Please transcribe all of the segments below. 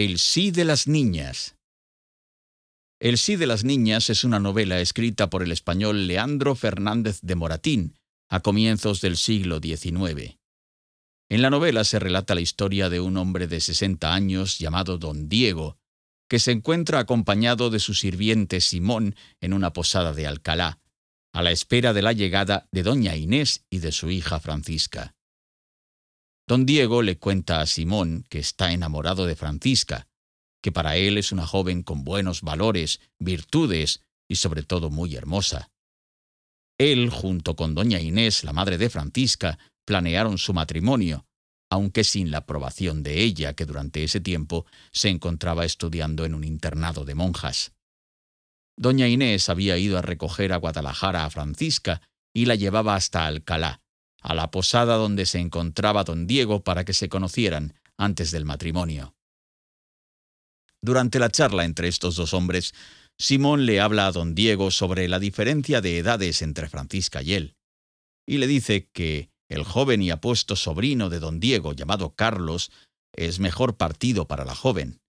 El sí de las niñas. El sí de las niñas es una novela escrita por el español Leandro Fernández de Moratín a comienzos del siglo XIX. En la novela se relata la historia de un hombre de 60 años llamado Don Diego, que se encuentra acompañado de su sirviente Simón en una posada de Alcalá, a la espera de la llegada de doña Inés y de su hija Francisca. Don Diego le cuenta a Simón que está enamorado de Francisca, que para él es una joven con buenos valores, virtudes y sobre todo muy hermosa. Él, junto con doña Inés, la madre de Francisca, planearon su matrimonio, aunque sin la aprobación de ella, que durante ese tiempo se encontraba estudiando en un internado de monjas. Doña Inés había ido a recoger a Guadalajara a Francisca y la llevaba hasta Alcalá, a la posada donde se encontraba don Diego para que se conocieran antes del matrimonio. Durante la charla entre estos dos hombres, Simón le habla a don Diego sobre la diferencia de edades entre Francisca y él, y le dice que el joven y apuesto sobrino de don Diego, llamado Carlos, es mejor partido para la joven.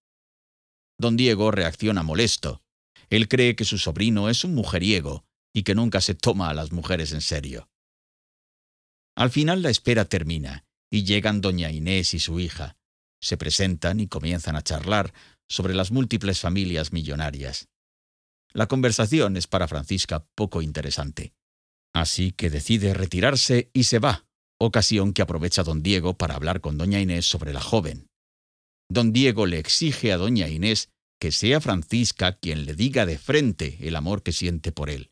Don Diego reacciona molesto. Él cree que su sobrino es un mujeriego y que nunca se toma a las mujeres en serio. Al final la espera termina y llegan doña Inés y su hija. Se presentan y comienzan a charlar sobre las múltiples familias millonarias. La conversación es para Francisca poco interesante. Así que decide retirarse y se va, ocasión que aprovecha don Diego para hablar con doña Inés sobre la joven. Don Diego le exige a doña Inés que sea Francisca quien le diga de frente el amor que siente por él,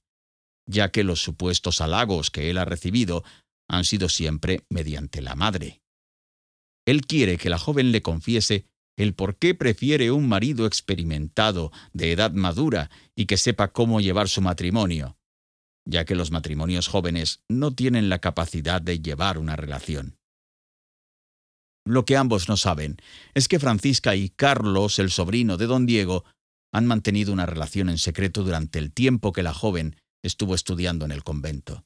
ya que los supuestos halagos que él ha recibido han sido siempre mediante la madre. Él quiere que la joven le confiese el por qué prefiere un marido experimentado, de edad madura y que sepa cómo llevar su matrimonio, ya que los matrimonios jóvenes no tienen la capacidad de llevar una relación. Lo que ambos no saben es que Francisca y Carlos, el sobrino de don Diego, han mantenido una relación en secreto durante el tiempo que la joven estuvo estudiando en el convento.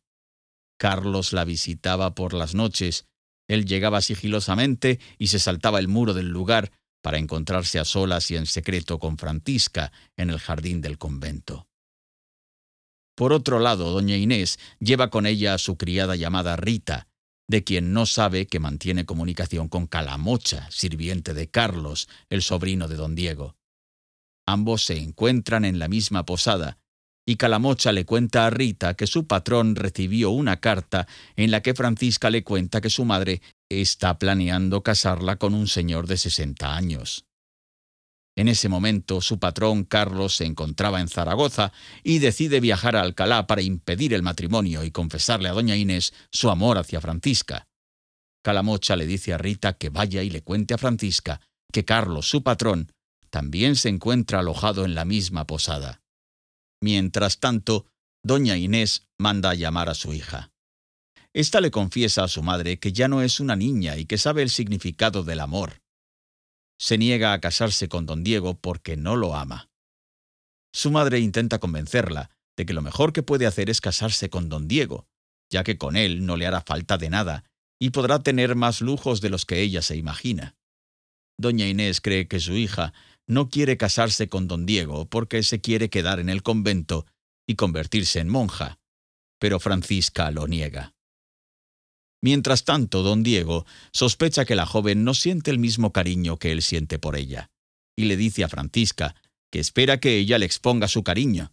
Carlos la visitaba por las noches, él llegaba sigilosamente y se saltaba el muro del lugar para encontrarse a solas y en secreto con Francisca en el jardín del convento. Por otro lado, doña Inés lleva con ella a su criada llamada Rita, de quien no sabe que mantiene comunicación con Calamocha, sirviente de Carlos, el sobrino de don Diego. Ambos se encuentran en la misma posada, y Calamocha le cuenta a Rita que su patrón recibió una carta en la que Francisca le cuenta que su madre está planeando casarla con un señor de 60 años. En ese momento su patrón Carlos se encontraba en Zaragoza y decide viajar a Alcalá para impedir el matrimonio y confesarle a doña Inés su amor hacia Francisca. Calamocha le dice a Rita que vaya y le cuente a Francisca que Carlos, su patrón, también se encuentra alojado en la misma posada. Mientras tanto, doña Inés manda a llamar a su hija. Esta le confiesa a su madre que ya no es una niña y que sabe el significado del amor. Se niega a casarse con don Diego porque no lo ama. Su madre intenta convencerla de que lo mejor que puede hacer es casarse con don Diego, ya que con él no le hará falta de nada y podrá tener más lujos de los que ella se imagina. Doña Inés cree que su hija no quiere casarse con don Diego porque se quiere quedar en el convento y convertirse en monja, pero Francisca lo niega. Mientras tanto, don Diego sospecha que la joven no siente el mismo cariño que él siente por ella, y le dice a Francisca que espera que ella le exponga su cariño.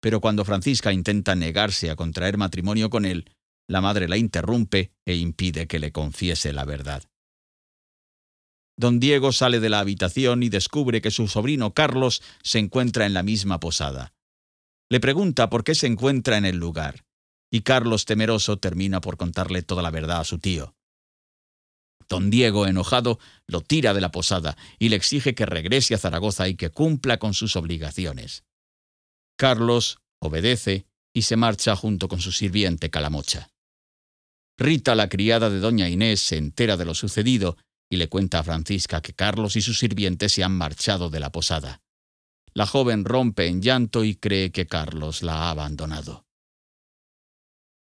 Pero cuando Francisca intenta negarse a contraer matrimonio con él, la madre la interrumpe e impide que le confiese la verdad. Don Diego sale de la habitación y descubre que su sobrino Carlos se encuentra en la misma posada. Le pregunta por qué se encuentra en el lugar, y Carlos, temeroso, termina por contarle toda la verdad a su tío. Don Diego, enojado, lo tira de la posada y le exige que regrese a Zaragoza y que cumpla con sus obligaciones. Carlos obedece y se marcha junto con su sirviente Calamocha. Rita, la criada de doña Inés, se entera de lo sucedido y le cuenta a Francisca que Carlos y sus sirvientes se han marchado de la posada. La joven rompe en llanto y cree que Carlos la ha abandonado.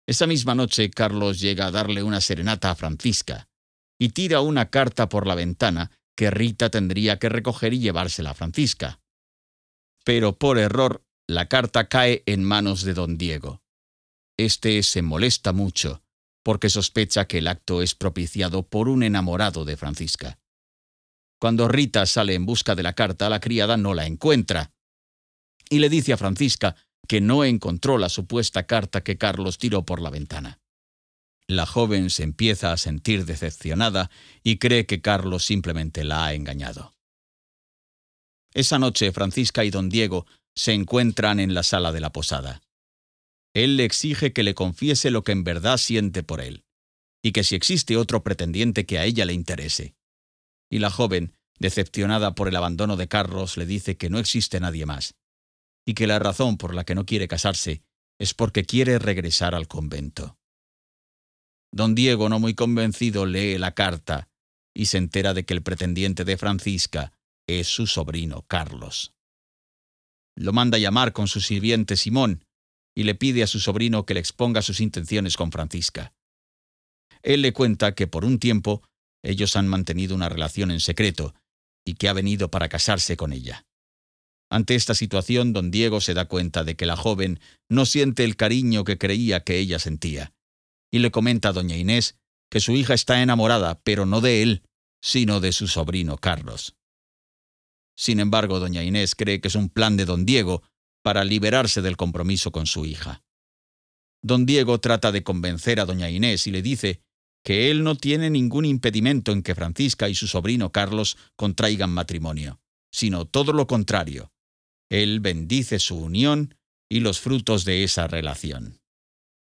Esa misma noche Carlos llega a darle una serenata a Francisca y tira una carta por la ventana que Rita tendría que recoger y llevársela a Francisca. Pero por error, la carta cae en manos de don Diego. Este se molesta mucho, porque sospecha que el acto es propiciado por un enamorado de Francisca. Cuando Rita sale en busca de la carta, la criada no la encuentra, y le dice a Francisca que no encontró la supuesta carta que Carlos tiró por la ventana. La joven se empieza a sentir decepcionada y cree que Carlos simplemente la ha engañado. Esa noche Francisca y don Diego se encuentran en la sala de la posada. Él le exige que le confiese lo que en verdad siente por él, y que si existe otro pretendiente que a ella le interese. Y la joven, decepcionada por el abandono de Carlos, le dice que no existe nadie más, y que la razón por la que no quiere casarse es porque quiere regresar al convento. Don Diego, no muy convencido, lee la carta y se entera de que el pretendiente de Francisca es su sobrino Carlos. Lo manda llamar con su sirviente Simón y le pide a su sobrino que le exponga sus intenciones con Francisca. Él le cuenta que por un tiempo ellos han mantenido una relación en secreto y que ha venido para casarse con ella. Ante esta situación, don Diego se da cuenta de que la joven no siente el cariño que creía que ella sentía, y le comenta a doña Inés que su hija está enamorada, pero no de él, sino de su sobrino Carlos. Sin embargo, doña Inés cree que es un plan de don Diego para liberarse del compromiso con su hija. Don Diego trata de convencer a doña Inés y le dice que él no tiene ningún impedimento en que Francisca y su sobrino Carlos contraigan matrimonio, sino todo lo contrario. Él bendice su unión y los frutos de esa relación.